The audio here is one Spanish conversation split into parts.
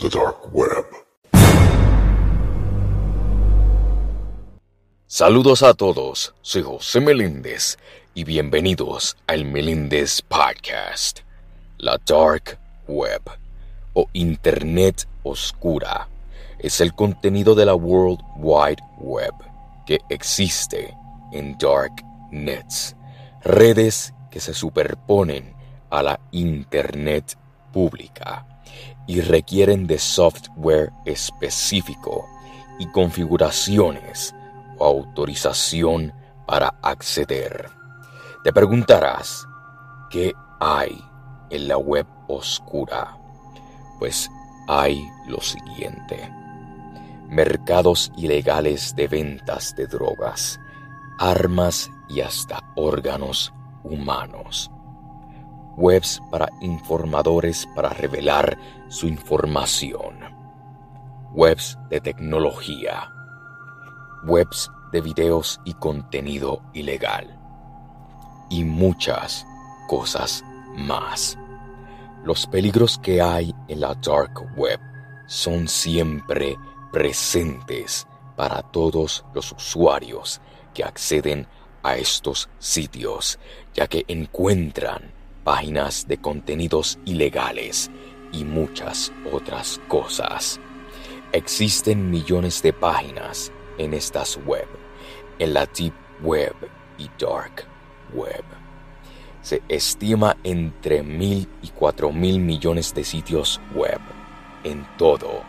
the dark web. Saludos a todos, soy José Meléndez y bienvenidos al Meléndez Podcast. La Dark Web o Internet Oscura es el contenido de la World Wide Web que existe en Dark Nets, redes que se superponen a la Internet pública y requieren de software específico y configuraciones o autorización para acceder. Te preguntarás, ¿qué hay en la web oscura? Pues hay lo siguiente. Mercados ilegales de ventas de drogas, armas y hasta órganos humanos webs para informadores para revelar su información, webs de tecnología, webs de videos y contenido ilegal, y muchas cosas más. Los peligros que hay en la dark web son siempre presentes para todos los usuarios que acceden a estos sitios, ya que encuentran páginas de contenidos ilegales y muchas otras cosas. Existen millones de páginas en estas web, en la Deep Web y Dark Web. Se estima entre mil y cuatro mil millones de sitios web en todo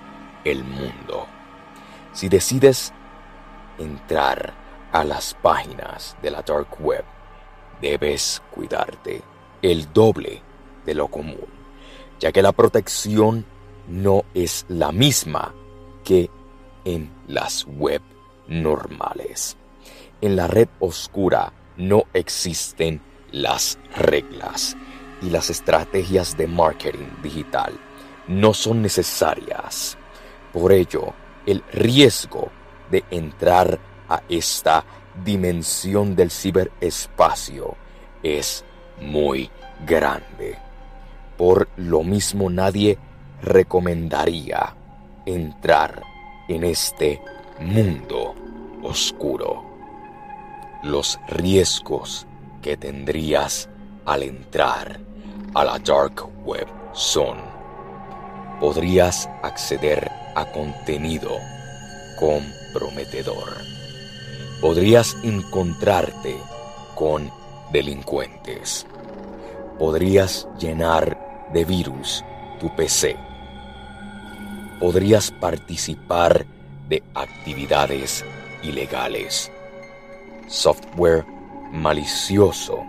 el mundo. Si decides entrar a las páginas de la Dark Web, debes cuidarte el doble de lo común, ya que la protección no es la misma que en las web normales. En la red oscura no existen las reglas y las estrategias de marketing digital no son necesarias. Por ello, el riesgo de entrar a esta dimensión del ciberespacio es muy grande. Por lo mismo nadie recomendaría entrar en este mundo oscuro. Los riesgos que tendrías al entrar a la dark web son podrías acceder a contenido comprometedor. Podrías encontrarte con delincuentes. Podrías llenar de virus tu PC. Podrías participar de actividades ilegales. Software malicioso.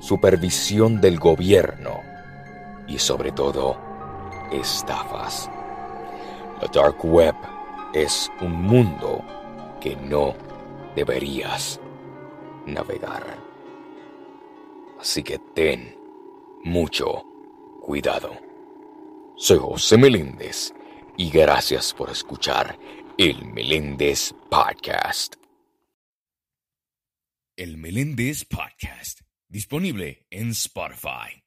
Supervisión del gobierno. Y sobre todo, estafas. La Dark Web es un mundo que no deberías navegar. Así que ten mucho cuidado. Soy José Meléndez y gracias por escuchar el Meléndez Podcast. El Meléndez Podcast, disponible en Spotify.